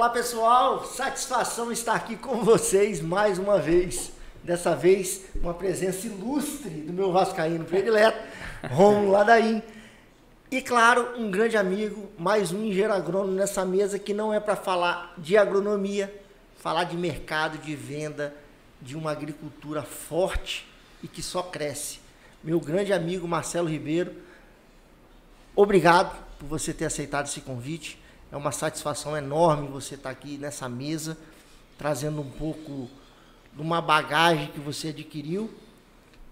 Olá pessoal, satisfação estar aqui com vocês mais uma vez. Dessa vez, uma presença ilustre do meu vascaíno predileto, Romulo Ladaim. E claro, um grande amigo, mais um engenheiro agrônomo nessa mesa que não é para falar de agronomia, falar de mercado, de venda, de uma agricultura forte e que só cresce. Meu grande amigo Marcelo Ribeiro, obrigado por você ter aceitado esse convite. É uma satisfação enorme você estar aqui nessa mesa, trazendo um pouco de uma bagagem que você adquiriu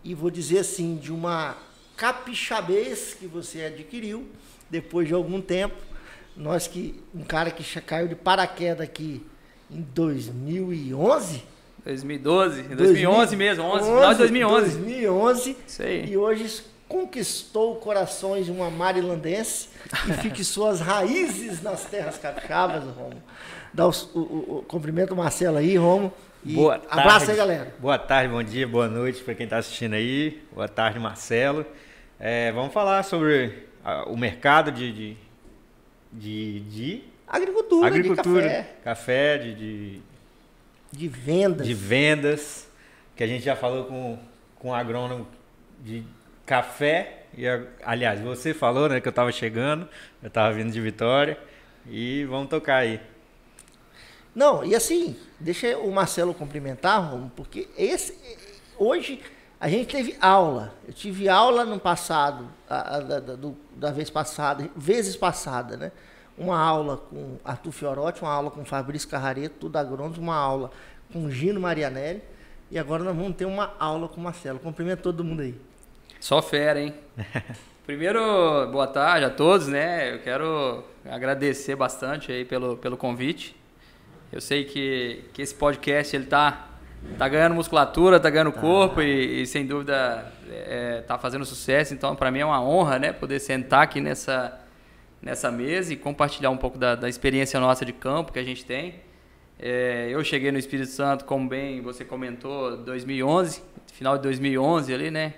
e vou dizer assim, de uma capixabez que você adquiriu depois de algum tempo. Nós que um cara que caiu de paraquedas aqui em 2011, 2012, 2011 mesmo, 11, 11, final de 2011. 2011. Isso aí. E hoje conquistou corações de uma marilandense e fixou as raízes nas terras capixabas, Romo. Dá o, o, o, cumprimento Marcelo aí, Romo. Boa tarde. Abraço aí, galera. Boa tarde, bom dia, boa noite para quem está assistindo aí. Boa tarde, Marcelo. É, vamos falar sobre a, o mercado de, de, de, de agricultura, agricultura, de café, café de, de, de vendas, de vendas, que a gente já falou com com agrônomo de café. E, aliás, você falou né, que eu estava chegando, eu estava vindo de Vitória. E vamos tocar aí. Não, e assim, deixa o Marcelo cumprimentar, porque esse, hoje a gente teve aula. Eu tive aula no passado, a, a, da, do, da vez passada, vezes passada, né? Uma aula com Arthur Fiorotti, uma aula com Fabrício Carrareto, tudo agrônomo, uma aula com Gino Marianelli. E agora nós vamos ter uma aula com o Marcelo. Cumprimento todo mundo aí. Só fera, hein? Primeiro, boa tarde a todos, né? Eu quero agradecer bastante aí pelo, pelo convite. Eu sei que, que esse podcast ele tá, tá ganhando musculatura, tá ganhando tá. corpo e, e, sem dúvida é, tá fazendo sucesso. Então, para mim é uma honra, né? Poder sentar aqui nessa, nessa mesa e compartilhar um pouco da, da experiência nossa de campo que a gente tem. É, eu cheguei no Espírito Santo, como bem você comentou, 2011, final de 2011 ali, né?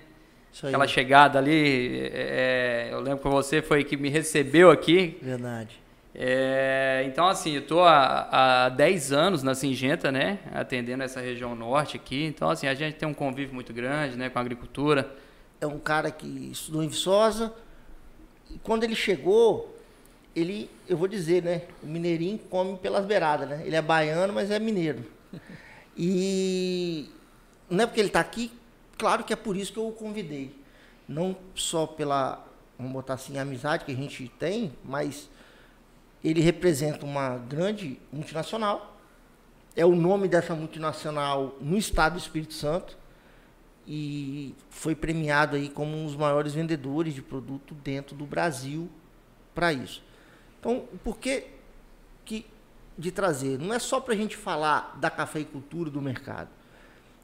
Aquela chegada ali, é, é, eu lembro que você foi que me recebeu aqui. Verdade. É, então, assim, eu estou há, há 10 anos na Singenta, né? Atendendo essa região norte aqui. Então, assim, a gente tem um convívio muito grande, né? Com a agricultura. É um cara que estudou em Viçosa. E quando ele chegou, ele, eu vou dizer, né? O mineirinho come pelas beiradas, né? Ele é baiano, mas é mineiro. E não é porque ele está aqui claro que é por isso que eu o convidei. Não só pela, vamos botar assim, amizade que a gente tem, mas ele representa uma grande multinacional. É o nome dessa multinacional no estado do Espírito Santo e foi premiado aí como um dos maiores vendedores de produto dentro do Brasil para isso. Então, por que, que de trazer? Não é só para a gente falar da cafeicultura do mercado.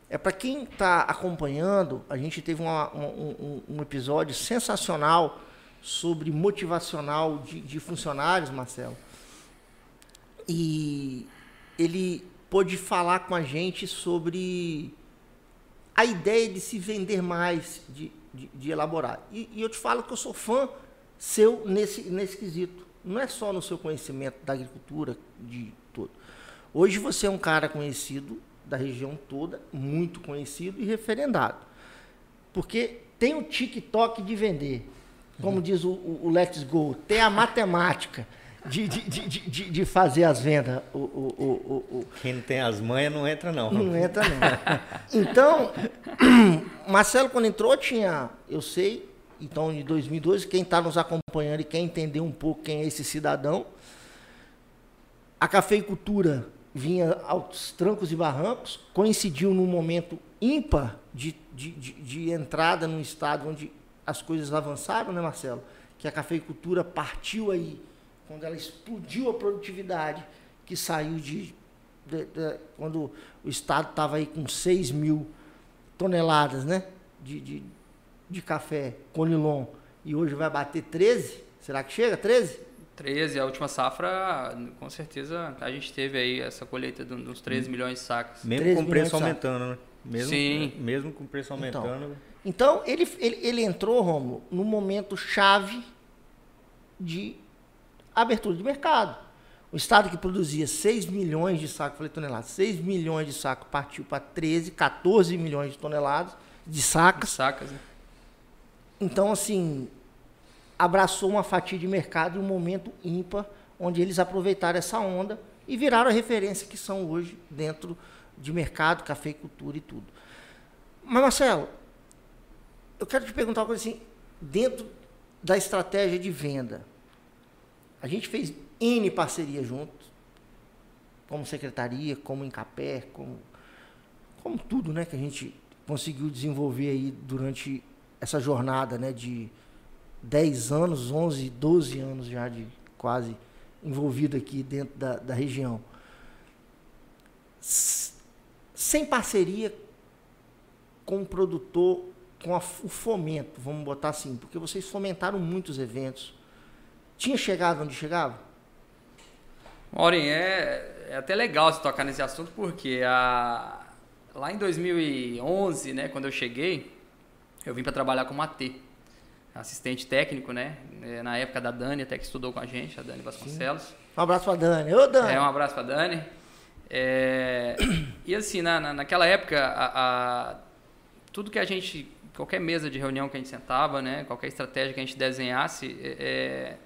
É para quem está acompanhando, a gente teve uma, um, um, episódio sensacional sobre motivacional de, de, funcionários, Marcelo. E ele pôde falar com a gente sobre a ideia de se vender mais, de, de, de elaborar. E, e, eu te falo que eu sou fã seu nesse, nesse quesito. Não é só no seu conhecimento da agricultura, de tudo. Hoje você é um cara conhecido da região toda, muito conhecido e referendado. Porque tem o TikTok de vender, como diz o, o, Let's Go, tem a matemática de, de, de, de, fazer as vendas. O, o, o, Quem não tem as manhas não entra, não. Não entra, não. Então, Marcelo, quando entrou, tinha, eu sei, então, em 2012, quem está nos acompanhando e quer entender um pouco quem é esse cidadão, a cafeicultura vinha aos trancos e barrancos, coincidiu num momento ímpar de, de, de, de, entrada num estado onde as coisas avançaram, né, Marcelo? Que a cafeicultura partiu aí, quando ela explodiu a produtividade, que saiu de. de, de quando o estado estava aí com 6 mil toneladas né, de, de, de café Conilon e hoje vai bater 13. Será que chega? 13? 13, a última safra, com certeza, a gente teve aí essa colheita de uns 13 milhões de sacos. Mesmo com o preço aumentando, né? Mesmo, Sim. Mesmo com o preço então, aumentando. Então, então ele, ele, ele entrou, Romulo, no momento chave de abertura de mercado. O estado que produzia 6 milhões de sacos, falei toneladas, 6 milhões de sacos partiu para 13, 14 milhões de toneladas de sacas. Sacas, né? Então, assim, abraçou uma fatia de mercado em um momento ímpar, onde eles aproveitaram essa onda e viraram a referência que são hoje dentro de mercado, cafeicultura e tudo. Mas, Marcelo, eu quero te perguntar uma coisa assim, dentro da estratégia de venda, a gente fez N parcerias juntos, como secretaria, como Encapé, como, como tudo né, que a gente conseguiu desenvolver aí durante essa jornada né, de 10 anos, 11, 12 anos já de quase envolvido aqui dentro da, da região. Sem parceria com o produtor, com a, o fomento, vamos botar assim, porque vocês fomentaram muitos eventos. Tinha chegado onde chegava? Maureen, é, é até legal você tocar nesse assunto, porque a, lá em 2011, né, quando eu cheguei, eu vim para trabalhar como AT, assistente técnico, né? É, na época da Dani, até que estudou com a gente, a Dani Vasconcelos. Sim. Um abraço para Dani. Ô, Dani! É, um abraço para Dani. É, e assim, na, na, naquela época, a, a, tudo que a gente, qualquer mesa de reunião que a gente sentava, né? Qualquer estratégia que a gente desenhasse, é, é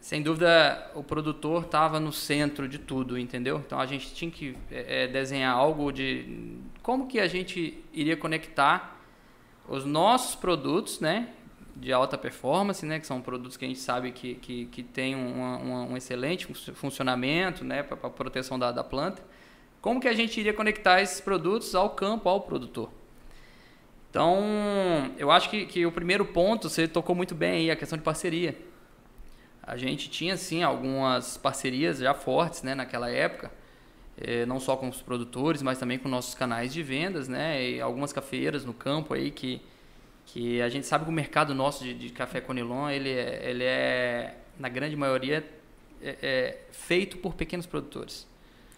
sem dúvida o produtor estava no centro de tudo, entendeu? Então a gente tinha que é, é, desenhar algo de como que a gente iria conectar os nossos produtos, né, de alta performance, né, que são produtos que a gente sabe que, que, que tem um, um excelente funcionamento, né, para a proteção da, da planta. Como que a gente iria conectar esses produtos ao campo, ao produtor? Então, eu acho que, que o primeiro ponto, você tocou muito bem aí, a questão de parceria a gente tinha sim algumas parcerias já fortes né, naquela época, eh, não só com os produtores, mas também com nossos canais de vendas, né, e algumas cafeeiras no campo aí que, que a gente sabe que o mercado nosso de, de café Conilon, ele é, ele é, na grande maioria, é, é feito por pequenos produtores.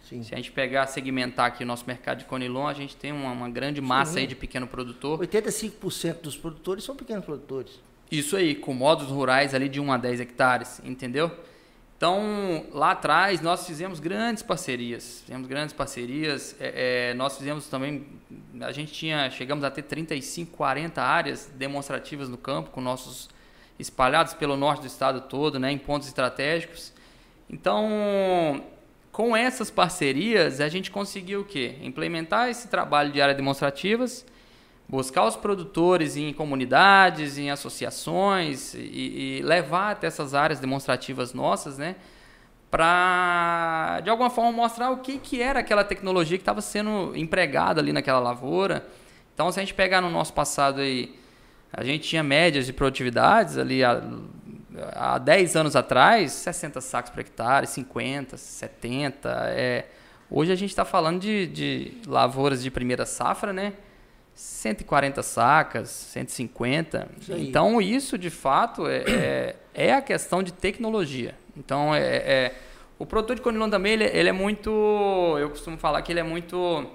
Sim. Se a gente pegar, segmentar aqui o nosso mercado de Conilon, a gente tem uma, uma grande massa aí de pequeno produtor. 85% dos produtores são pequenos produtores. Isso aí, com modos rurais ali de 1 a 10 hectares, entendeu? Então, lá atrás, nós fizemos grandes parcerias. Fizemos grandes parcerias. É, é, nós fizemos também. A gente tinha. Chegamos a ter 35, 40 áreas demonstrativas no campo, com nossos espalhados pelo norte do estado todo, né, em pontos estratégicos. Então, com essas parcerias, a gente conseguiu o quê? Implementar esse trabalho de áreas demonstrativas buscar os produtores em comunidades, em associações e, e levar até essas áreas demonstrativas nossas, né? Para, de alguma forma, mostrar o que, que era aquela tecnologia que estava sendo empregada ali naquela lavoura. Então, se a gente pegar no nosso passado aí, a gente tinha médias de produtividades ali há, há 10 anos atrás, 60 sacos por hectare, 50, 70. É, hoje a gente está falando de, de lavouras de primeira safra, né? 140 sacas, 150. Isso então, isso de fato é, é, é, a questão de tecnologia. Então, é, é o produtor de conilon também ele, ele, é muito. Eu costumo falar que ele é muito.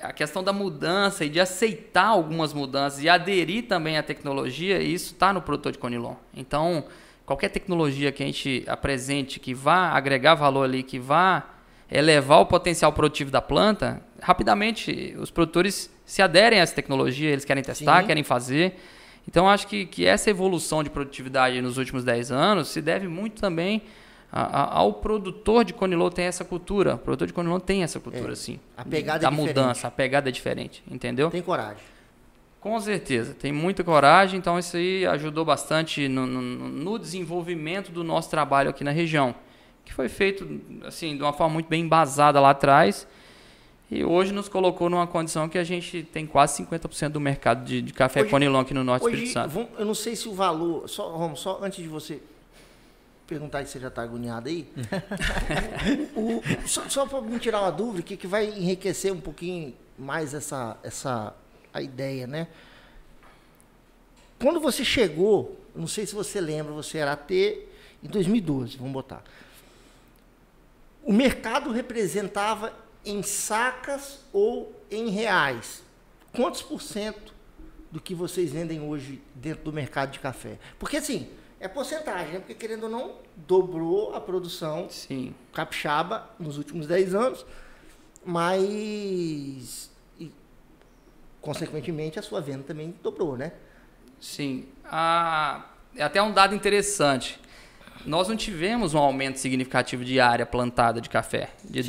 A questão da mudança e de aceitar algumas mudanças e aderir também à tecnologia, isso está no produtor de conilon. Então, qualquer tecnologia que a gente apresente que vá agregar valor ali, que vá elevar o potencial produtivo da planta, rapidamente os produtores se aderem a essa tecnologia, eles querem testar, Sim. querem fazer. Então, acho que, que essa evolução de produtividade nos últimos 10 anos se deve muito também a, a, ao produtor de Conilô ter essa cultura. O produtor de Conilô tem essa cultura, é. sim. A pegada da é diferente. mudança, a pegada é diferente, entendeu? Tem coragem. Com certeza, tem muita coragem, então isso aí ajudou bastante no, no, no desenvolvimento do nosso trabalho aqui na região, que foi feito assim de uma forma muito bem embasada lá atrás e hoje nos colocou numa condição que a gente tem quase 50% do mercado de, de café hoje, Conilon aqui no Norte hoje, Espírito Santo. Vamos, eu não sei se o valor. Só, Romo, só antes de você perguntar se você já está agoniado aí. o, o, só, só para me tirar uma dúvida, que, que vai enriquecer um pouquinho mais essa, essa a ideia, né? Quando você chegou, não sei se você lembra, você era AT em 2012, vamos botar. O mercado representava em sacas ou em reais. Quantos por cento do que vocês vendem hoje dentro do mercado de café? Porque assim, é porcentagem, né? Porque querendo ou não, dobrou a produção Sim. capixaba nos últimos 10 anos, mas e, consequentemente a sua venda também dobrou, né? Sim. Ah, é até um dado interessante. Nós não tivemos um aumento significativo de área plantada de café de Sim.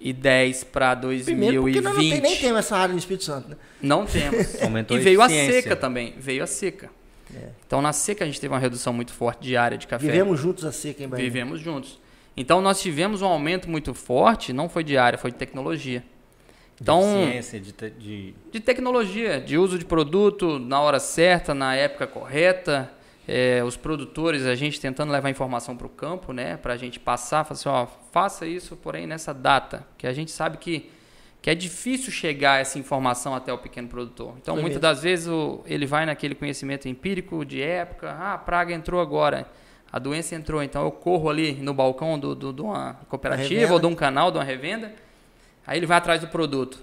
2010 para Primeiro porque 2020. nós não tem, nem temos essa área no Espírito Santo, né? Não temos. Aumentou e a veio a eficiência. seca também. Veio a seca. É. Então na seca a gente teve uma redução muito forte de área de café. Vivemos juntos a seca em Bahia. Vivemos juntos. Então nós tivemos um aumento muito forte, não foi de área, foi de tecnologia. Então, Ciência, de, te- de- de tecnologia, de uso de produto na hora certa, na época correta. É, os produtores, a gente tentando levar informação para o campo, né? Para a gente passar, falar assim, ó, faça isso, porém nessa data, que a gente sabe que, que é difícil chegar essa informação até o pequeno produtor. Então, Foi muitas mesmo. das vezes o, ele vai naquele conhecimento empírico de época, ah, a praga entrou agora, a doença entrou, então eu corro ali no balcão do, do, de uma cooperativa ou de um canal, de uma revenda, Aí ele vai atrás do produto.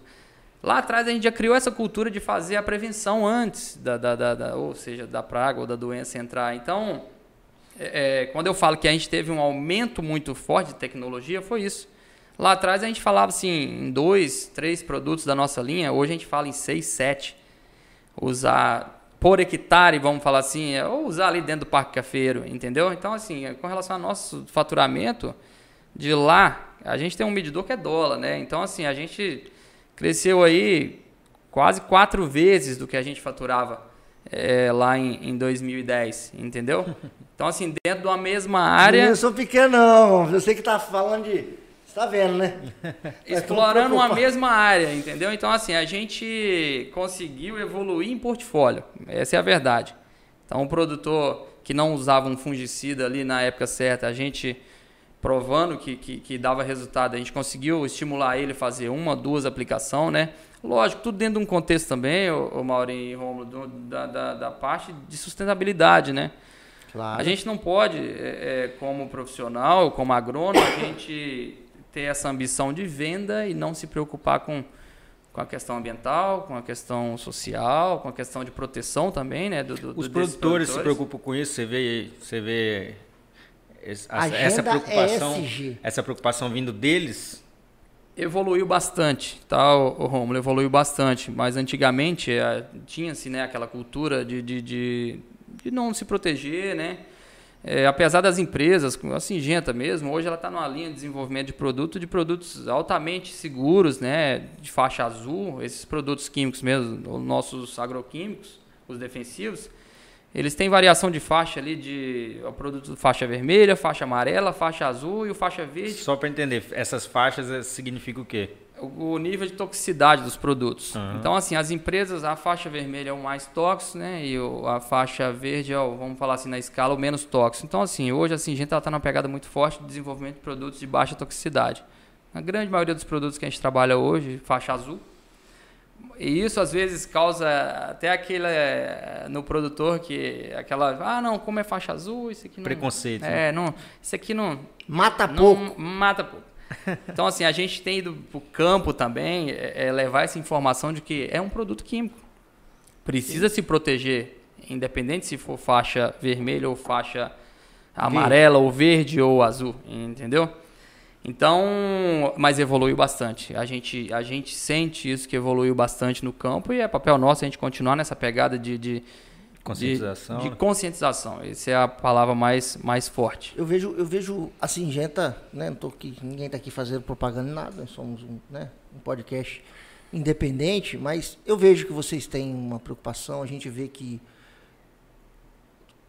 Lá atrás a gente já criou essa cultura de fazer a prevenção antes da, da, da- da- ou seja, da praga ou da doença entrar. Então, é, é, quando eu falo que a gente teve um aumento muito forte de tecnologia, foi isso. Lá atrás a gente falava assim, em dois, três produtos da nossa linha, hoje a gente fala em seis, sete. Usar por hectare, vamos falar assim, é, ou usar ali dentro do parque cafeiro, entendeu? Então, assim, é, com relação ao nosso faturamento, de lá, a gente tem um medidor que é dólar, né? Então, assim, a gente cresceu aí quase quatro vezes do que a gente faturava é, lá em, em 2010, entendeu? Então, assim, dentro de uma mesma área, Eu sou pequeno, não. Eu sei que tá falando de. Você tá vendo, né? explorando uma mesma área, entendeu? Então, assim, a gente conseguiu evoluir em portfólio, essa é a verdade. Então, o produtor que não usava um fungicida ali na época certa, a gente provando que, que, que dava resultado, a gente conseguiu estimular ele a fazer uma, duas aplicações, né? Lógico, tudo dentro de um contexto também, o, o Maurinho e Romulo, do- da, da, da parte de sustentabilidade, né? Claro. A gente não pode, é, é, como profissional, como agrônomo, a gente ter essa ambição de venda e não se preocupar com, com a questão ambiental, com a questão social, com a questão de proteção também, né? Do, do, Os desses produtores se produtores. preocupam com isso, você vê, você vê es- a- Agenda essa preocupação, ESG. essa preocupação vindo deles. Evoluiu bastante, tá, o, Romulo? Evoluiu bastante. Mas antigamente eh, tinha-se né, aquela cultura de, de, de, de não se proteger, né? É, apesar das empresas, a Singenta mesmo, hoje ela está numa linha de desenvolvimento de produto, de produtos altamente seguros, né? De faixa azul, esses produtos químicos mesmo, os nossos agroquímicos, os defensivos, eles têm variação de faixa ali de o produto faixa vermelha, faixa amarela, faixa azul e o faixa verde Só para entender, essas faixas eh, significa o quê? o o nível de toxicidade dos produtos. Aham. Então, assim, as empresas, a faixa vermelha é o mais tóxico, né? E o- a faixa verde é, o, vamos falar assim, na escala, o menos tóxico. Então, assim, hoje a Singenta está numa pegada muito forte de desenvolvimento de produtos de baixa toxicidade. A grande maioria dos produtos que a gente trabalha hoje, faixa azul. E isso, às vezes, causa até aquele, eh, no produtor, que aquela, ah, não, como é faixa azul, isso aqui não... Preconceito, né? É, não, isso aqui não, Mata não pouco. mata pouco. Então, assim, a gente tem ido pro campo também é, é levar essa informação de que é um produto químico. Precisa se proteger, independente se for faixa vermelha ou faixa amarela ou verde ou azul, entendeu? Então, mas evoluiu bastante. A gente, a gente sente isso que evoluiu bastante no campo e é papel nosso a gente continuar nessa pegada de, de, Conscientização. de, de né? conscientização. Essa é a palavra mais, mais forte. Eu vejo, eu vejo a Singenta, né? Não tô aqui, ninguém está aqui fazendo propaganda em nada, nós somos um, né, um podcast independente, mas eu vejo que vocês têm uma preocupação, a gente vê que.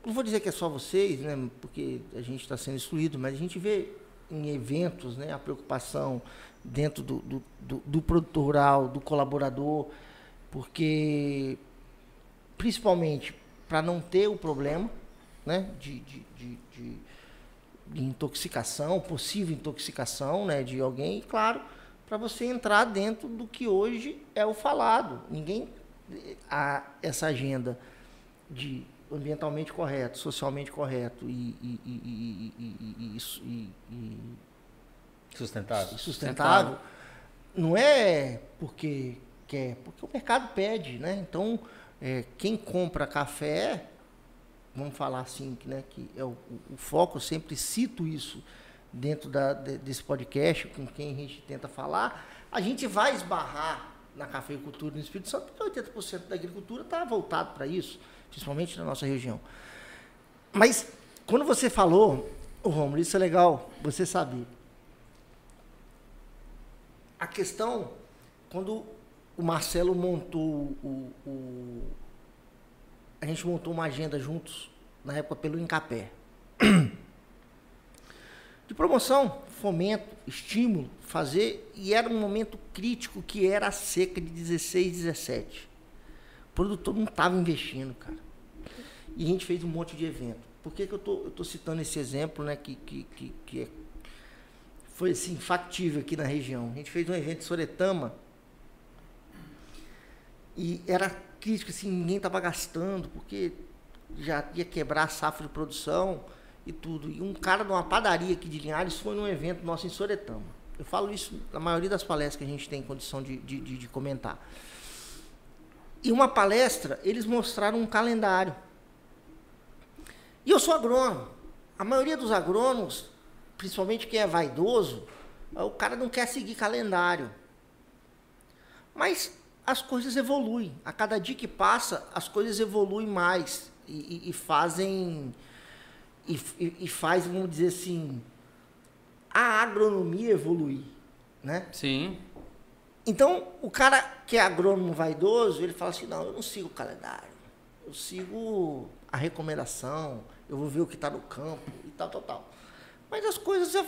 Não vou dizer que é só vocês, né? Porque a gente está sendo excluído, mas a gente vê em eventos né, a preocupação dentro do, do, do, do produtor rural, do colaborador, porque principalmente para não ter o problema né, de, de, de, de- intoxicação, possível intoxicação né, de alguém, e claro, para você entrar dentro do que hoje é o falado. Ninguém a essa agenda de ambientalmente correto, socialmente correto e, e, e, e, e, e- e- e- e Sustentável. sustentável, não é porque quer, porque o mercado pede, né? Então, é, quem compra café vamos falar assim, que, né, que é o, o foco, eu sempre cito isso dentro da, de, desse podcast, com quem a gente tenta falar, a gente vai esbarrar na cafeicultura no Espírito Santo, porque 80% da agricultura está voltado para isso, principalmente na nossa região. Mas, quando você falou, o oh, Romulo, isso é legal, você sabe. A questão, quando o Marcelo montou o, o a gente montou uma agenda juntos, na época pelo Incapé. De promoção, fomento, estímulo, fazer, e era um momento crítico que era a seca de 16, 17. O produtor não estava investindo, cara. E a gente fez um monte de evento. Por que, que eu tô, tô citando esse exemplo, né, que, que, que, que é, foi assim, factível aqui na região? A gente fez um evento em Soretama, e era crítico, assim, ninguém estava gastando, porque já ia quebrar a safra de produção e tudo. E um cara de uma padaria aqui de Linhares foi num evento nosso em Soretama. Eu falo isso na maioria das palestras que a gente tem condição de, de, de, de comentar. E uma palestra, eles mostraram um calendário. E eu sou agrônomo. A maioria dos agrônomos, principalmente quem é vaidoso, o cara não quer seguir calendário. Mas as coisas evoluem. A cada dia que passa, as coisas evoluem mais e, e, e fazem e, e, faz, vamos dizer assim, a agronomia evoluir, né? Sim. Então, o cara que é agrônomo vaidoso, ele fala assim, não, eu não sigo o calendário, eu sigo a recomendação, eu vou ver o que está no campo e tal, tal, tal. Mas as coisas...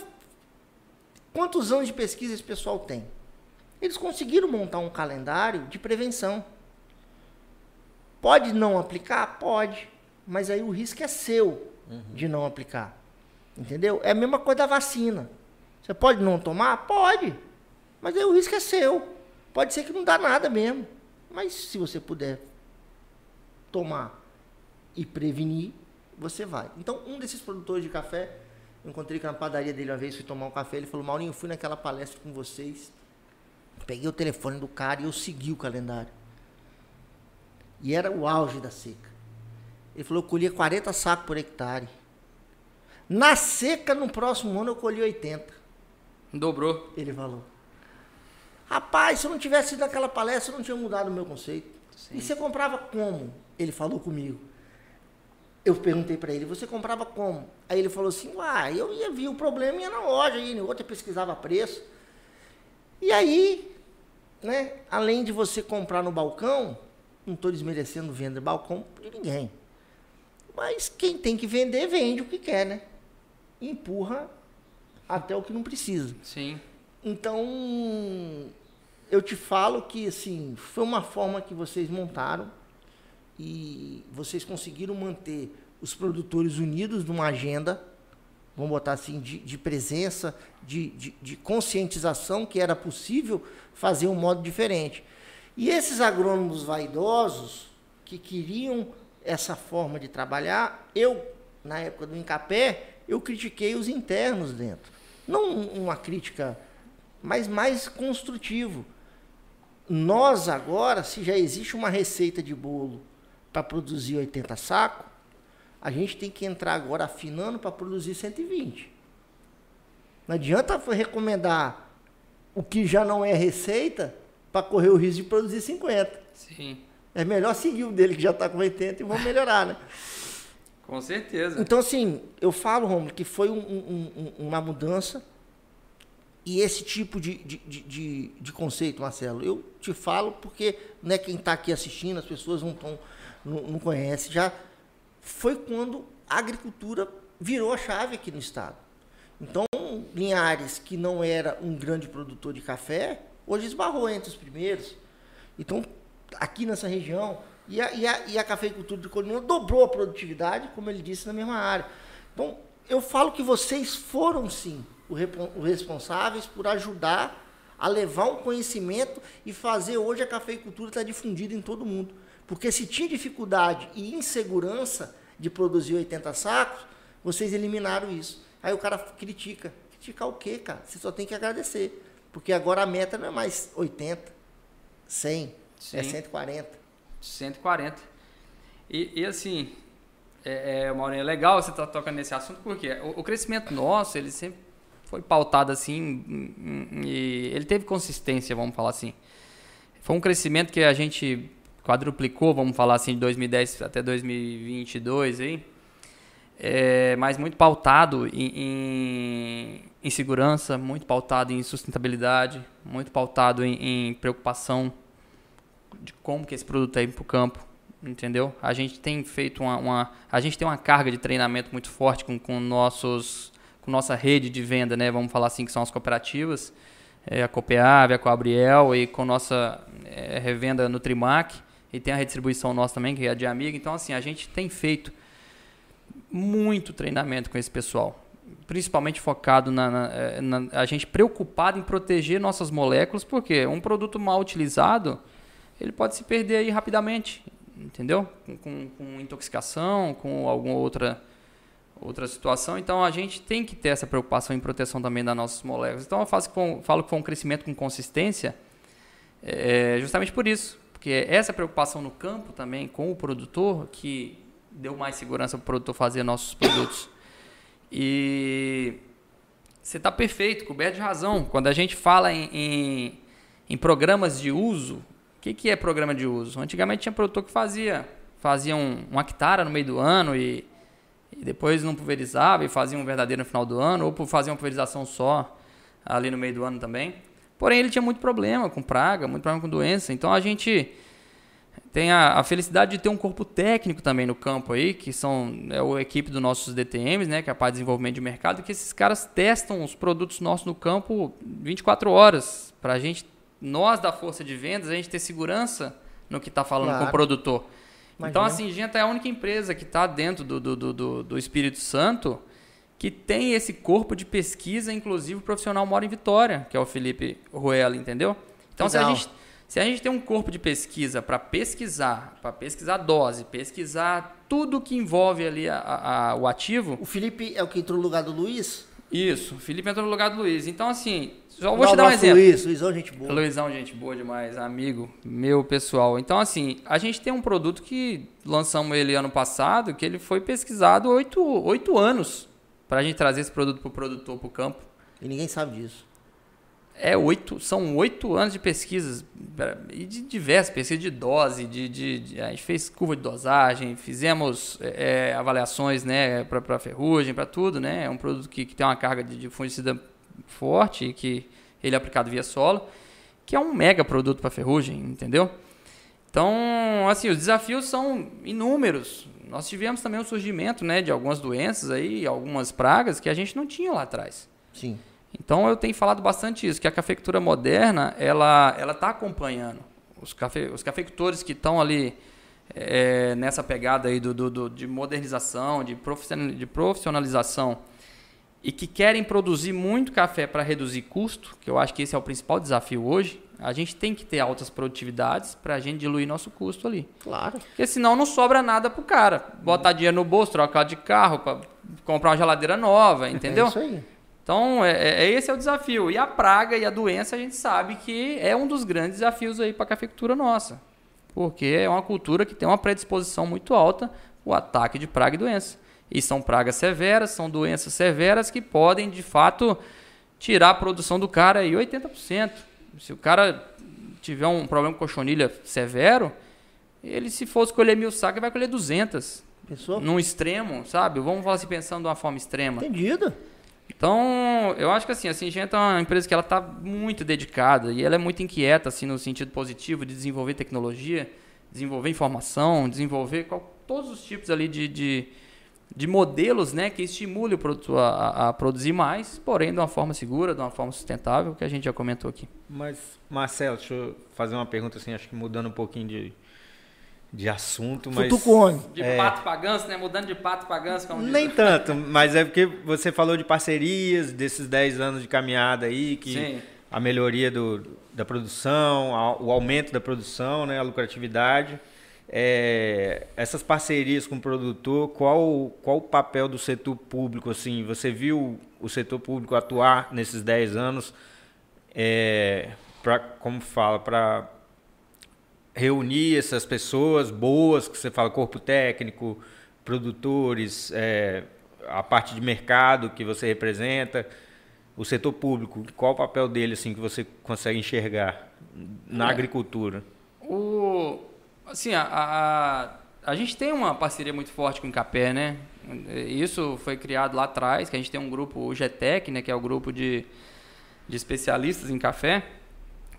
Quantos anos de pesquisa esse pessoal tem? Eles conseguiram montar um calendário de prevenção. Pode não aplicar? Pode. Mas aí o risco é seu uhum. de não aplicar. Entendeu? É a mesma coisa da vacina. Você pode não tomar? Pode. Mas aí o risco é seu. Pode ser que não dá nada mesmo. Mas se você puder tomar e prevenir, você vai. Então, um desses produtores de café, eu encontrei na padaria dele uma vez, fui tomar um café, ele falou, Maurinho, eu fui naquela palestra com vocês, peguei o telefone do cara e eu segui o calendário. E era o auge da seca. Ele falou, eu colhia 40 sacos por hectare. Na seca, no próximo ano, eu colhi 80. Dobrou. Ele falou. Rapaz, se eu não tivesse ido naquela palestra, eu não tinha mudado o meu conceito. Sim. E você comprava como? Ele falou comigo. Eu perguntei para ele, você comprava como? Aí ele falou assim, ah, eu ia ver o problema ia na loja, ia outra pesquisava preço. E aí, né, além de você comprar no balcão, não estou desmerecendo venda de balcão de ninguém. Mas quem tem que vender, vende o que quer, né? empurra até o que não precisa. Sim. Então, eu te falo que, assim, foi uma forma que vocês montaram e vocês conseguiram manter os produtores unidos numa agenda, vamos botar assim, de, de presença, de, de, de conscientização que era possível fazer um modo diferente. E esses agrônomos vaidosos que queriam essa forma de trabalhar, eu, na época do Incapé, eu critiquei os internos dentro. Não uma crítica, mas mais construtivo. Nós agora, se já existe uma receita de bolo para produzir 80 sacos, a gente tem que entrar agora afinando para produzir 120. Não adianta recomendar o que já não é receita para correr o risco de produzir 50. Sim. É melhor seguir o dele que já está com 80 e vamos melhorar, né? Com certeza. Então, assim, eu falo, Romulo, que foi um, um, uma mudança. E esse tipo de, de, de, de, conceito, Marcelo, eu te falo porque né, quem está aqui assistindo, as pessoas não, tão, não, não conhecem, já foi quando a agricultura virou a chave aqui no estado. Então, Linhares, que não era um grande produtor de café, hoje esbarrou entre os primeiros. Então, aqui nessa região. E a, e a, e a cafeicultura de Colina dobrou a produtividade, como ele disse, na mesma área. Então, eu falo que vocês foram, sim, os responsáveis por ajudar a levar um conhecimento e fazer hoje a cafeicultura estar difundida em todo mundo. Porque se tinha dificuldade e insegurança de produzir 80 sacos, vocês eliminaram isso. Aí o cara critica. Criticar o quê, cara? Você só tem que agradecer. Porque agora a meta não é mais 80, 100, Sim. É 140. 140. E, e assim, É, é, Maurinho, é legal você estar tá tocando nesse assunto, porque o, o, crescimento nosso, ele sempre foi pautado assim, e ele teve consistência, vamos falar assim. Foi um crescimento que a gente quadruplicou, vamos falar assim, de 2010 até 2022 aí, é, mas muito pautado em, em, em, segurança, muito pautado em sustentabilidade, muito pautado em, em preocupação de como que esse produto está indo para o campo entendeu? A gente tem feito uma, uma, a gente tem uma carga de treinamento muito forte com, com nossos com nossa rede de venda, né? Vamos falar assim que são as cooperativas, é, a Copeave, a Coabriel e com nossa é, revenda Nutrimac e tem a redistribuição nossa também que é a de Amiga. Então assim a gente tem feito muito treinamento com esse pessoal, principalmente focado na, na, é, na a gente preocupado em proteger nossas moléculas, porque um produto mal utilizado ele pode se perder aí rapidamente entendeu? Com, com, com, intoxicação, com alguma outra, outra situação. Então a gente tem que ter essa preocupação em proteção também das nossas moléculas. Então eu faço, falo que foi um crescimento com consistência é, justamente por isso. Porque essa preocupação no campo também com o produtor que deu mais segurança para o produtor fazer nossos produtos. E você está perfeito, coberto de razão. Quando a gente fala em, em, em programas de uso, que, que é programa de uso? Antigamente tinha produtor que fazia, fazia um, um hectare no meio do ano e, e depois não pulverizava e fazia um verdadeiro no final do ano, ou fazia uma pulverização só ali no meio do ano também. Porém, ele tinha muito problema com praga, muito problema com doença. Então a gente tem a, a, felicidade de ter um corpo técnico também no campo aí, que são é a equipe dos nossos DTMs, né, que é a parte de desenvolvimento de mercado, que esses caras testam os produtos nossos no campo 24 horas, para a gente nós da força de vendas, a gente ter segurança no que está falando claro. com o produtor. Imagina. Então, assim, a Genta é a única empresa que está dentro do, do, do, do, Espírito Santo que tem esse corpo de pesquisa, inclusive o profissional mora em Vitória, que é o Felipe Ruela, entendeu? Então, se a, gente, se a gente tem um corpo de pesquisa para pesquisar, para pesquisar dose, pesquisar tudo que envolve ali a, a, o ativo. O Felipe é o que entrou no lugar do Luiz? Isso, o Felipe entrou no lugar do Luiz. Então, assim, só vou Não, te dar um exemplo. Luiz, Luizão, gente boa. Luizão, gente boa demais, amigo meu pessoal. Então, assim, a gente tem um produto que lançamos ele ano passado, que ele foi pesquisado oito, oito anos para a gente trazer esse produto para o produtor, para o campo. E ninguém sabe disso. É oito, são oito anos de pesquisas e de diversas pesquisas de dose, de, de, de, a gente fez curva de dosagem, fizemos é, avaliações, né, para ferrugem, para tudo, né. É um produto que, que tem uma carga de, de fungicida forte, que ele é aplicado via solo, que é um mega produto para ferrugem, entendeu? Então, assim, os desafios são inúmeros. Nós tivemos também o surgimento, né, de algumas doenças aí, algumas pragas que a gente não tinha lá atrás. Sim. Então, eu tenho falado bastante isso, que a cafeicultura moderna, ela ela está acompanhando os, cafe, os cafeicultores que estão ali é, nessa pegada aí do, do, do, de modernização, de profissionalização e que querem produzir muito café para reduzir custo, que eu acho que esse é o principal desafio hoje, a gente tem que ter altas produtividades para a gente diluir nosso custo ali. Claro. Porque senão não sobra nada para o cara. Botar dinheiro no bolso, trocar de carro, para comprar uma geladeira nova, entendeu? É isso aí. Então, é, é, é, esse é o desafio. E a praga e a doença, a gente sabe que é um dos grandes desafios aí para a cafeicultura nossa. Porque é uma cultura que tem uma predisposição muito alta o ataque de praga e doença. E são pragas severas, são doenças severas que podem, de fato, tirar a produção do cara aí 80%. Se o cara tiver um problema com cochonilha severo, ele, se for escolher mil sacas, vai colher 200. Pensou? Num extremo, sabe? Vamos falar assim, pensando de uma forma extrema. Entendido. Então, eu acho que assim, a Singenta é uma empresa que ela está muito dedicada e ela é muito inquieta, assim, no sentido positivo de desenvolver tecnologia, desenvolver informação, desenvolver qual, todos os tipos ali de, de de modelos né, que estimule o produtor a, a, produzir mais, porém de uma forma segura, de uma forma sustentável, que a gente já comentou aqui. Mas, Marcelo, deixa eu fazer uma pergunta assim, acho que mudando um pouquinho de, de assunto, mas... Futucone. De é... pato para ganso, né? Mudando de pato para ganso. Como Nem diz. tanto, mas é porque você falou de parcerias, desses 10 anos de caminhada aí, que Sim. a melhoria do, da produção, o aumento da produção, né, a lucratividade é, essas parcerias com o produtor, qual, qual o papel do setor público? Assim, você viu o setor público atuar nesses 10 anos, é, pra, como fala, para reunir essas pessoas boas, que você fala corpo técnico, produtores, é, a parte de mercado que você representa, o setor público, qual o papel dele assim que você consegue enxergar na é. agricultura? O, assim, a, a, a, gente tem uma parceria muito forte com o Incapé, né? Isso foi criado lá atrás, que a gente tem um grupo, o GTEC, né, que é o grupo de, de especialistas em café,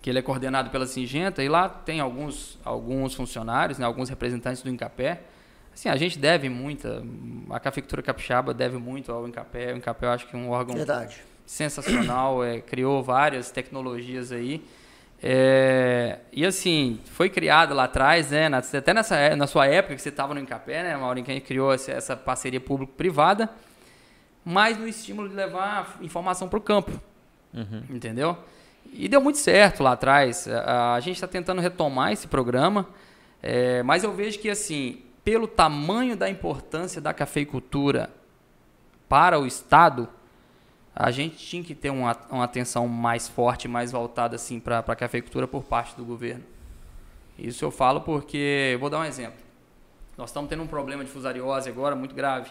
que ele é coordenado pela Singenta, e lá tem alguns, alguns funcionários, né, alguns representantes do Incapé. Assim, a gente deve muita, a cafeicultura capixaba deve muito ao Incapé. O Incapé eu acho que é um órgão Verdade. sensacional, é, criou várias tecnologias aí. É, e assim, foi criado lá atrás, né, na, até nessa, é, na sua época que você estava no Incapé, né, Maurinho, que a gente criou essa, essa parceria público-privada, mas no estímulo de levar informação para o campo, uhum. entendeu? E deu muito certo lá atrás. A, a gente está tentando retomar esse programa, é, mas eu vejo que, assim, pelo tamanho da importância da cafeicultura para o Estado, a gente tinha que ter uma, uma atenção mais forte, mais voltada assim, para a cafeicultura por parte do governo. Isso eu falo porque, vou dar um exemplo. Nós estamos tendo um problema de fusariose agora muito grave.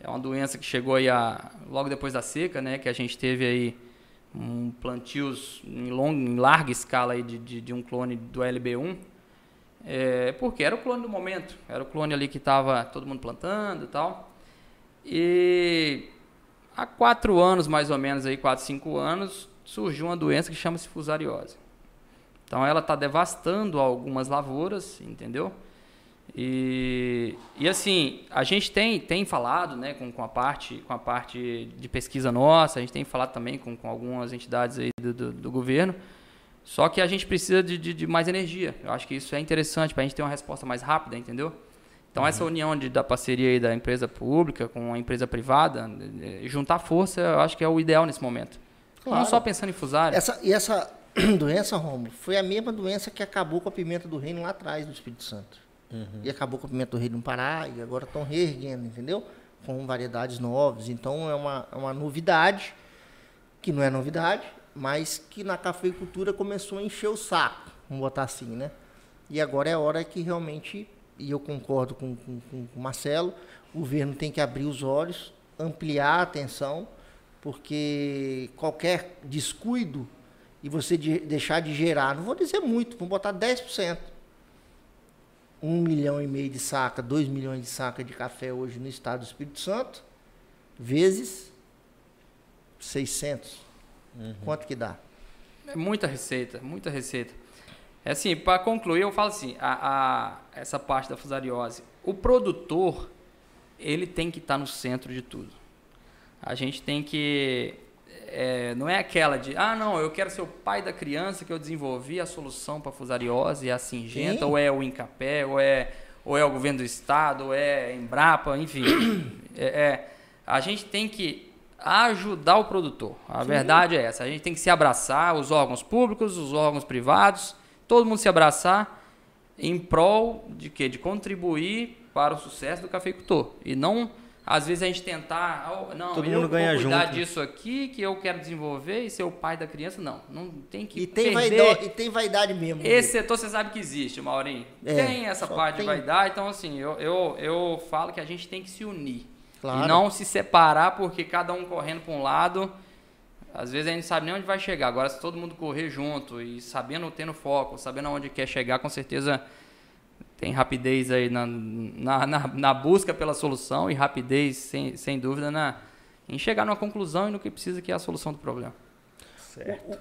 É uma doença que chegou aí a, logo depois da seca, né, que a gente teve aí um plantios em, long, em larga escala aí de, de, de um clone do LB1, é, porque era o clone do momento, era o clone ali que estava todo mundo plantando e tal. E há quatro anos, mais ou menos, aí, quatro, cinco anos, surgiu uma doença que chama-se fusariose. Então ela está devastando algumas lavouras, entendeu? E, e assim, a gente tem, tem falado né, com, com, a parte, com a parte de pesquisa nossa, a gente tem falado também com, com algumas entidades aí do, do, do governo, só que a gente precisa de, de, de mais energia. Eu acho que isso é interessante para a gente ter uma resposta mais rápida, entendeu? Então, uhum. essa união de, da parceria aí da empresa pública com a empresa privada, juntar força, eu acho que é o ideal nesse momento. Claro. Não só pensando em fusário. Essa, e essa doença, Romulo, foi a mesma doença que acabou com a pimenta do reino lá atrás do Espírito Santo. Uhum. E acabou com a pimenta do reino no Pará, e agora estão reerguendo, entendeu? Com variedades novas. Então, é uma, é uma novidade, que não é novidade, mas que na cafeicultura começou a encher o saco, vamos botar assim, né? E agora é a hora que realmente e eu concordo com, com, com o Marcelo, o governo tem que abrir os olhos, ampliar a atenção, porque qualquer descuido e você de, deixar de gerar, não vou dizer muito, vamos botar 10%. Um milhão e meio de saca, dois milhões de saca de café hoje no estado do Espírito Santo, vezes 600. Uhum. Quanto que dá? É muita receita, muita receita. É assim, para concluir, eu falo assim, a, a, essa parte da fusariose. O produtor, ele tem que estar tá no centro de tudo. A gente tem que... É, não é aquela de, ah, não, eu quero ser o pai da criança que eu desenvolvi a solução para a fusariose, é a Singenta, Sim. ou é o Incapé, ou é, ou é o governo do estado, ou é Embrapa, enfim. é, é, a gente tem que ajudar o produtor. A Sim. verdade é essa. A gente tem que se abraçar, os órgãos públicos, os órgãos privados, todo mundo se abraçar em prol de quê? De contribuir para o sucesso do cafeicultor. E não, às vezes, a gente tentar, oh, não, todo eu mundo ganha vou cuidar junto. disso aqui, que eu quero desenvolver e ser o pai da criança. Não, não tem que e tem perder. Vaidade, e tem vaidade mesmo. Esse setor você sabe que existe, Maurinho. É, tem essa parte tem. de vaidade. Então, assim, eu, eu, eu falo que a gente tem que se unir. Claro. E não se separar porque cada um correndo para um lado às vezes a gente não sabe nem onde vai chegar. Agora, se todo mundo correr junto e sabendo, tendo foco, sabendo aonde quer chegar, com certeza tem rapidez aí na, na, na, na busca pela solução e rapidez, sem, sem dúvida, na, em chegar numa conclusão e no que precisa, que é a solução do problema. Certo.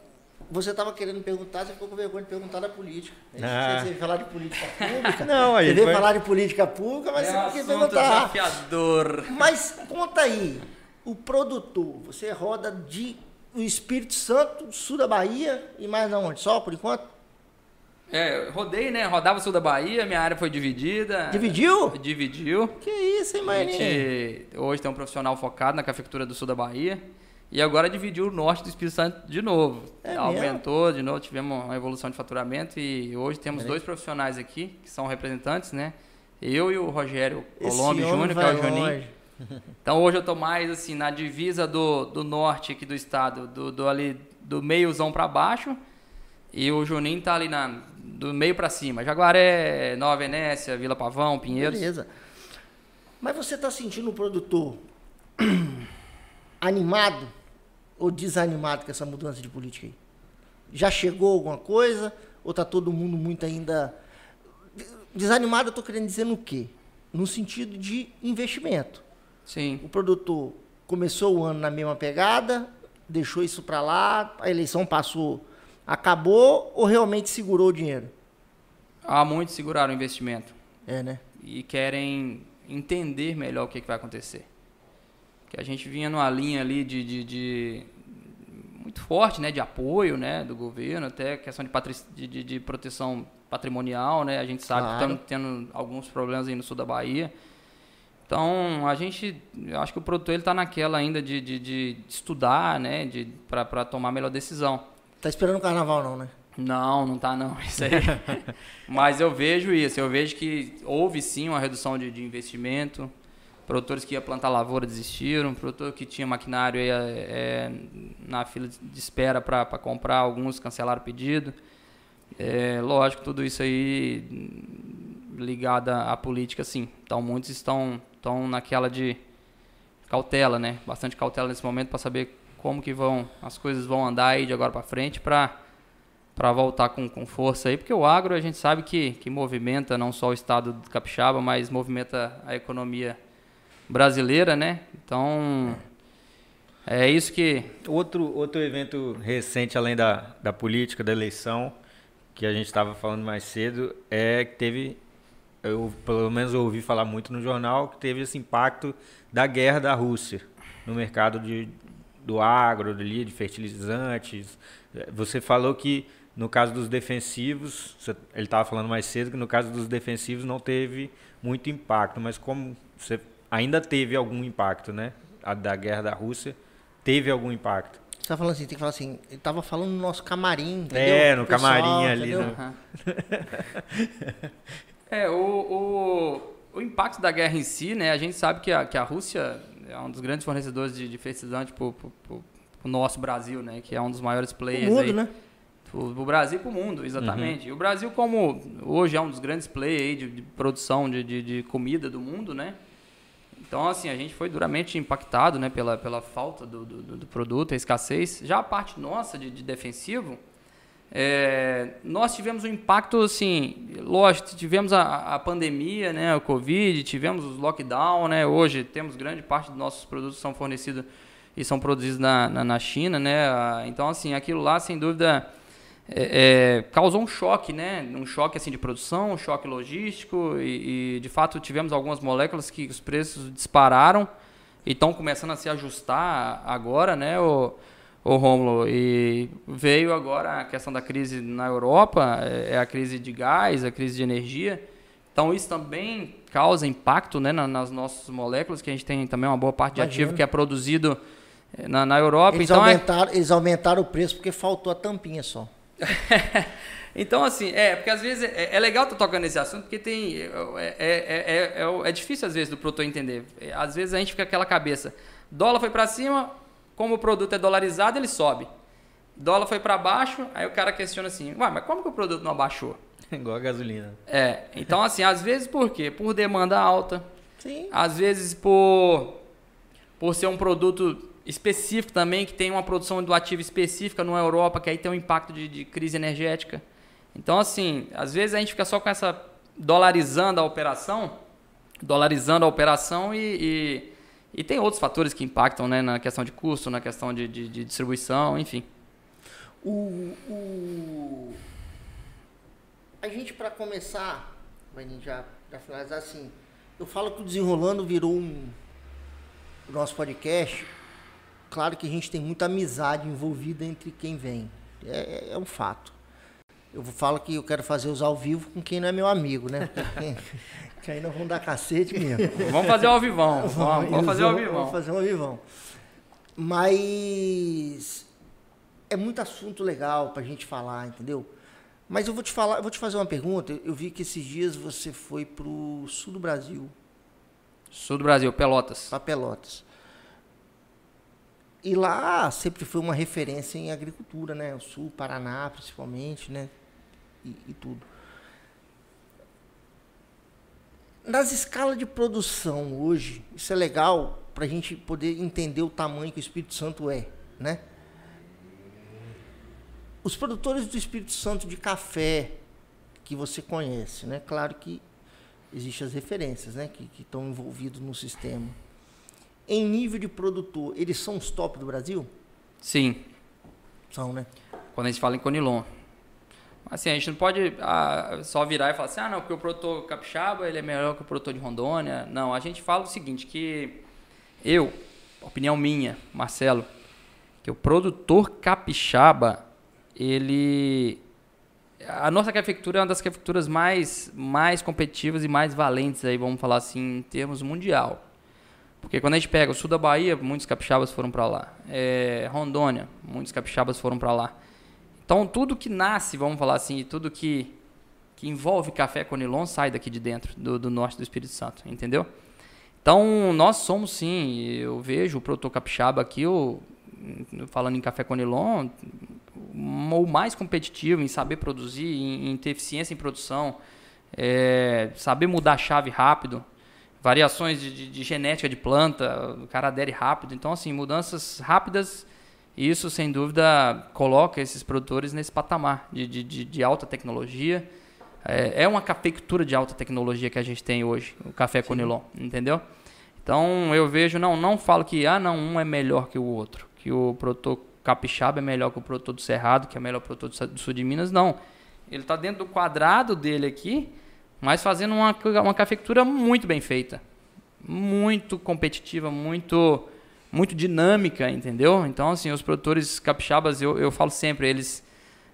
Você estava querendo perguntar, você ficou com vergonha de perguntar da política. Ah. Você falar de política pública. Não, aí você veio foi... falar de política pública, mas é você quer perguntar. desafiador. Mas conta aí, o produtor, você roda de o Espírito Santo, sul da Bahia e mais aonde? Só por enquanto? É, rodei, né? Rodava o sul da Bahia, minha área foi dividida. Dividiu? Dividiu. Que isso, hein, Marinho? Hoje tem um profissional focado na cafeicultura do sul da Bahia. E agora dividiu o norte do Espírito Santo de novo. É Aumentou mesmo? de novo, tivemos uma evolução de faturamento e hoje temos dois profissionais aqui, que são representantes, né? Eu e o Rogério Colombo Júnior, que é o Juninho. Então hoje eu estou mais assim na divisa do, do norte aqui do estado, do, do ali do meiozão para baixo, e o Juninho tá ali na do meio para cima. Jaguaré, Nova Venécia, Vila Pavão, Pinheiros. Beleza. Mas você está sentindo o produtor animado ou desanimado com essa mudança de política aí? Já chegou alguma coisa? Ou está todo mundo muito ainda. Desanimado, eu estou querendo dizer no quê? No sentido de investimento. Sim. O produtor começou o ano na mesma pegada, deixou isso para lá, a eleição passou, acabou ou realmente segurou o dinheiro? Há muitos seguraram o investimento É, né? e querem entender melhor o que, que vai acontecer. Que a gente vinha numa linha ali de, de, de- muito forte, né, de apoio, né, do governo, até questão de, patri- de, de- proteção patrimonial, né, a gente sabe Claro. que estamos tendo alguns problemas aí no sul da Bahia. Então, a gente, eu acho que o produtor ele está naquela ainda de, de, de estudar, né, de para tomar a melhor decisão. Tá esperando o carnaval não, né? Não, não tá não, isso aí. Mas eu vejo isso, eu vejo que houve sim uma redução de, de investimento. Produtores que iam plantar lavoura desistiram, produtor que tinha maquinário é, na fila de espera para comprar, alguns cancelaram o pedido. É, lógico, tudo isso aí ligado à política, sim. Então muitos estão, estão naquela de cautela, né? Bastante cautela nesse momento para saber como que vão as coisas vão andar aí de agora para frente para para voltar com, com força aí, porque o agro a gente sabe que, que movimenta não só o estado do Capixaba, mas movimenta a economia brasileira, né? Então, é isso que Outro, outro evento recente, além da, da política, da eleição, que a gente estava falando mais cedo, é que teve, eu pelo menos ouvi falar muito no jornal, que teve esse impacto da guerra da Rússia no mercado de, do agro, ali, de fertilizantes. Você falou que no caso dos defensivos, você- ele estava falando mais cedo que no caso dos defensivos não teve muito impacto, mas como você ainda teve algum impacto, né? A da guerra da Rússia teve algum impacto. Você tá falando assim, tem que falar assim, ele tava falando no nosso camarim, entendeu? É, no pessoal, camarim ali, né? Aham. é, o, o, o impacto da guerra em si, né? A gente sabe que a, que a Rússia é um dos grandes fornecedores de, de fertilizante para o nosso Brasil, né? Que é um dos maiores O players mundo, aí. né? O o Brasil para o mundo, exatamente. E o Brasil, como hoje é um dos grandes players de, de produção de, de, de comida do mundo, né? Então, assim, a gente foi duramente impactado né, pela, pela falta do, do, do produto, a escassez. Já a parte nossa de, de defensivo, é, nós tivemos um impacto, assim, lógico, tivemos a, a pandemia, né, o Covid, tivemos os lockdown, né, hoje temos grande parte dos nossos produtos que são fornecidos e são produzidos na, na, na China, né, então, assim, aquilo lá, sem dúvida, é, é, causou um choque, né? Um choque assim de produção, um choque logístico e, e, de fato tivemos algumas moléculas que os preços dispararam e estão começando a se ajustar agora, né? O, o Rômulo e veio agora a questão da crise na Europa, é é a crise de gás, a crise de energia. Então isso também causa impacto, né, na- nas nossas moléculas que a gente tem também uma boa parte de ativo que é produzido eh, na, na Europa. Eles, então é- aumentaram, eles aumentaram o preço porque faltou a tampinha só. Então, assim, é, porque às vezes é, é legal estar tocando nesse assunto, porque tem. É, é, é, é, é- é difícil às vezes do produtor entender. É, Às vezes a gente fica com aquela cabeça. Dólar foi para cima, como o produto é dolarizado, ele sobe. Dólar foi para baixo, aí o cara questiona assim: Ué, mas como que o produto não abaixou? Igual a gasolina. É, então assim, às vezes por quê? Por demanda alta, Sim. às vezes por, por ser um produto específico também, que tem uma produção do ativo específica na Europa, que aí tem um impacto de, de crise energética. Então, assim, às vezes a gente fica só com essa dolarizando a operação, dolarizando a operação e, e, e tem outros fatores que impactam né, na questão de custo, na questão de, de, de distribuição, enfim. O, o... A gente, para começar, vai já, já finalizar assim, eu falo que o Desenrolando virou um... O nosso podcast, claro que a gente tem muita amizade envolvida entre quem vem. É, é um fato. Eu falo que eu quero fazer os ao vivo com quem não é meu amigo, né? Porque que aí nós vamos dar cacete mesmo. Vamos fazer o ao vivão, vamos, vamos fazer o ao Vamos vivão. fazer um ao vivão. Mas é muito assunto legal pra gente falar, entendeu? Mas eu vou te falar, eu vou te fazer uma pergunta. Eu vi que esses dias você foi pro sul do Brasil, Sul do Brasil, Pelotas. para Pelotas. E lá sempre foi uma referência em agricultura, né? O sul, Paraná, principalmente, né? E, e tudo. nas escalas de produção hoje, isso é legal para a gente poder entender o tamanho que o Espírito Santo é, né? Os produtores do Espírito Santo de café que você conhece, né? Claro que existem as referências, né? Que, que estão envolvidos no sistema. Em nível de produtor, eles são os top do Brasil? Sim. São, né? Quando a gente fala em Conilon. Assim, a gente não pode ah, só virar e falar assim, ah, não, porque o produtor capixaba ele é melhor que o produtor de Rondônia. Não, a gente fala o seguinte, que eu, opinião minha, Marcelo, que o produtor capixaba, ele... A nossa cafeicultura é uma das cafeituras mais, mais competitivas e mais valentes, aí, vamos falar assim, em termos mundial. Porque quando a gente pega o sul da Bahia, muitos capixabas foram para lá. É, Rondônia, muitos capixabas foram para lá. Então, tudo que nasce, vamos falar assim, tudo que, que envolve café conilon sai daqui de dentro, do, do norte do Espírito Santo, entendeu? Então, nós somos sim, eu vejo o produtor capixaba aqui, falando em café conilon, o mais competitivo em saber produzir, em, em ter eficiência em produção, é, saber mudar a chave rápido, variações de, de, de, genética de planta, o cara adere rápido. Então, assim, mudanças rápidas isso, sem dúvida, coloca esses produtores nesse patamar de, de, de alta tecnologia. É, é, uma cafeicultura de alta tecnologia que a gente tem hoje, o café. Conilon, entendeu? Então eu vejo, não, não falo que ah, não, um é melhor que o outro, que o produtor capixaba é melhor que o produtor do Cerrado, que é melhor o produtor do sul de Minas, não. Ele está dentro do quadrado dele aqui, mas fazendo uma, uma cafeicultura muito bem feita, muito competitiva, muito muito dinâmica, entendeu? Então, assim, os produtores capixabas, eu, eu falo sempre, eles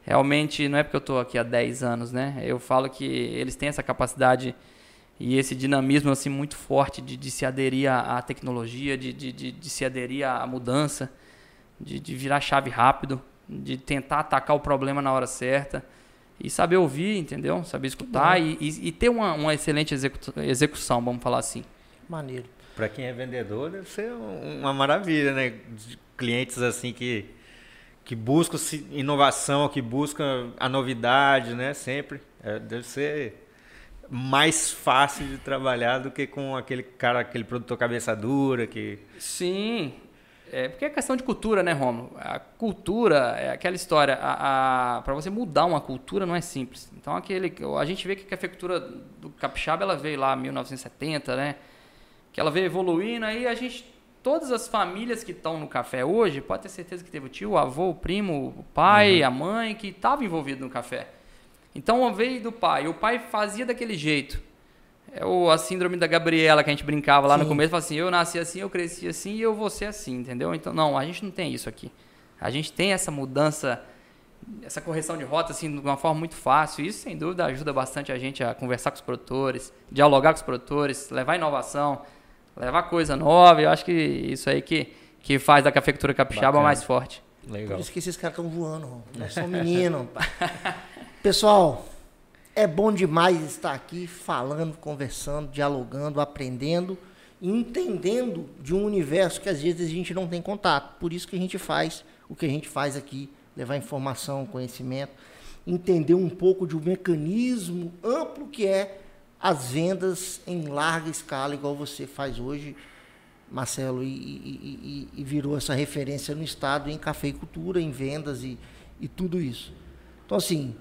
realmente, não é porque eu estou aqui há 10 anos, né? Eu falo que eles têm essa capacidade e esse dinamismo assim muito forte de, de se aderir à, tecnologia, de, de, de, de, se aderir à mudança, de, de virar chave rápido, de tentar atacar o problema na hora certa e saber ouvir, entendeu? Saber escutar e, e, e, ter uma, uma excelente execução, vamos falar assim. Maneiro. Para quem é vendedor, deve ser uma maravilha, né? Clientes assim que, que buscam inovação, que buscam a novidade, né? Sempre. É, deve ser mais fácil de trabalhar do que com aquele cara, aquele produtor cabeça dura que... Sim, é, porque é questão de cultura, né, Romulo? A cultura é aquela história. Para você mudar uma cultura não é simples. Então, aquele, a gente vê que a cafeicultura do capixaba ela veio lá em 1970, né? Que ela veio evoluindo, aí a gente, todas as famílias que estão no café hoje, pode ter certeza que teve o tio, o avô, o primo, o pai, uhum. a mãe, que estava envolvido no café. Então veio do pai, o pai fazia daquele jeito. É o, a síndrome da Gabriela que a gente brincava lá Sim. no começo, falava assim, eu nasci assim, eu cresci assim e eu vou ser assim, entendeu? Então, não, a gente não tem isso aqui. A gente tem essa mudança, essa correção de rota assim, de uma forma muito fácil. Isso, sem dúvida, ajuda bastante a gente a conversar com os produtores, dialogar com os produtores, levar inovação levar coisa nova. Eu acho que isso aí que, que faz da cafeicultura capixaba Bacana. mais forte. Legal. Por isso que esses caras estão voando. Nós somos meninos. Pessoal, é bom demais estar aqui falando, conversando, dialogando, aprendendo, entendendo de um universo que às vezes a gente não tem contato. Por isso que a gente faz o que a gente faz aqui, levar informação, conhecimento, entender um pouco de um mecanismo amplo que é as vendas em larga escala, igual você faz hoje, Marcelo, e, e, e, e virou essa referência no Estado em cafeicultura, em vendas e, e tudo isso. Então, assim,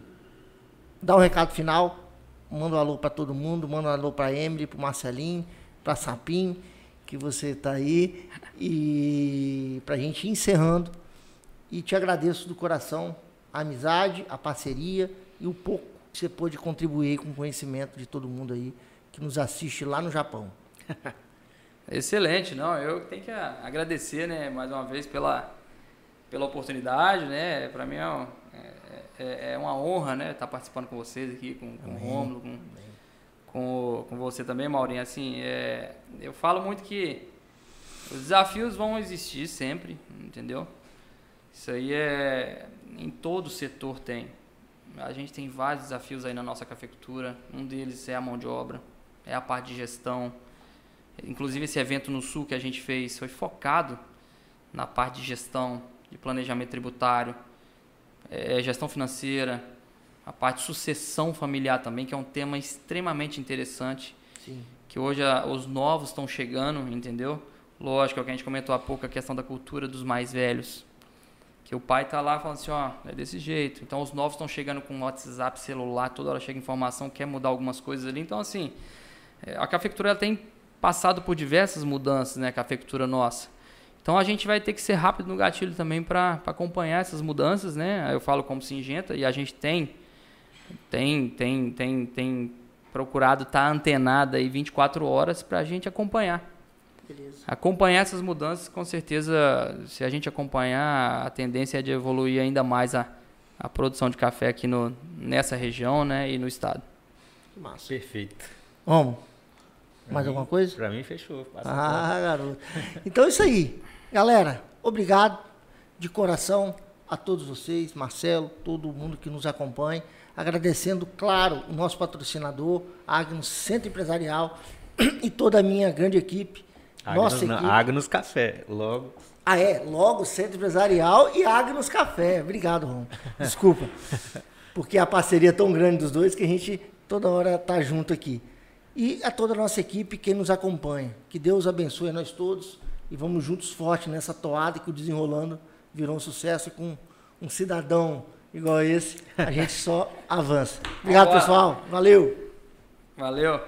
dá um recado final, manda um alô para todo mundo, manda um alô para Emily, para Marcelinho, para Sapim, que você está aí, e para a gente ir encerrando. E te agradeço do coração a amizade, a parceria e o pouco você pôde contribuir com o conhecimento de todo mundo aí que nos assiste lá no Japão. Excelente, não, eu tenho que agradecer, né, mais uma vez pela, pela oportunidade, né, para mim é, é, é, é, uma honra, né, estar participando com vocês aqui, com, com o Romulo, com, com, com você também, Maurinho, assim, é, eu falo muito que os desafios vão existir sempre, entendeu? Isso aí é, em todo setor tem, a gente tem vários desafios aí na nossa cafeicultura. Um deles é a mão de obra, é a parte de gestão. Inclusive esse evento no Sul que a gente fez foi focado na parte de gestão, de planejamento tributário, é, gestão financeira, a parte de sucessão familiar também, que é um tema extremamente interessante. Sim. Que hoje a, os novos estão chegando, entendeu? Lógico, é o que a gente comentou há pouco, a questão da cultura dos mais velhos. Que o pai tá lá falando assim, ó, é desse jeito. Então os novos estão chegando com WhatsApp, celular, toda hora chega informação, quer mudar algumas coisas ali. Então, assim, é, a cafeicultura tem passado por diversas mudanças, né, a cafeicultura nossa. Então a gente vai ter que ser rápido no gatilho também para acompanhar essas mudanças, né? Eu falo como Singenta e a gente tem tem tem tem tem procurado estar tá antenado aí 24 horas para a gente acompanhar. Beleza. Acompanhar essas mudanças, com certeza, se a gente acompanhar, a tendência é de evoluir ainda mais a, a produção de café aqui no, nessa região né, e no estado. Massa. Perfeito. Vamos. Mais mim, alguma coisa? Para mim, fechou. Passa ah, garoto. Então é isso aí. Galera, obrigado de coração a todos vocês, Marcelo, todo mundo que nos acompanha. Agradecendo, claro, o nosso patrocinador, Agnos Centro Empresarial e toda a minha grande equipe. Agnos, nossa equipe. Agnos Café, logo. Ah, é, logo Centro Empresarial e Agnos Café. Obrigado, Rom. Desculpa. Porque a parceria é tão grande dos dois que a gente toda hora tá junto aqui. E a toda a nossa equipe, quem nos acompanha. Que Deus abençoe nós todos e vamos juntos forte nessa toada que o Desenrolando virou um sucesso com um cidadão igual esse, a gente só avança. Obrigado, pessoal. Valeu. Valeu.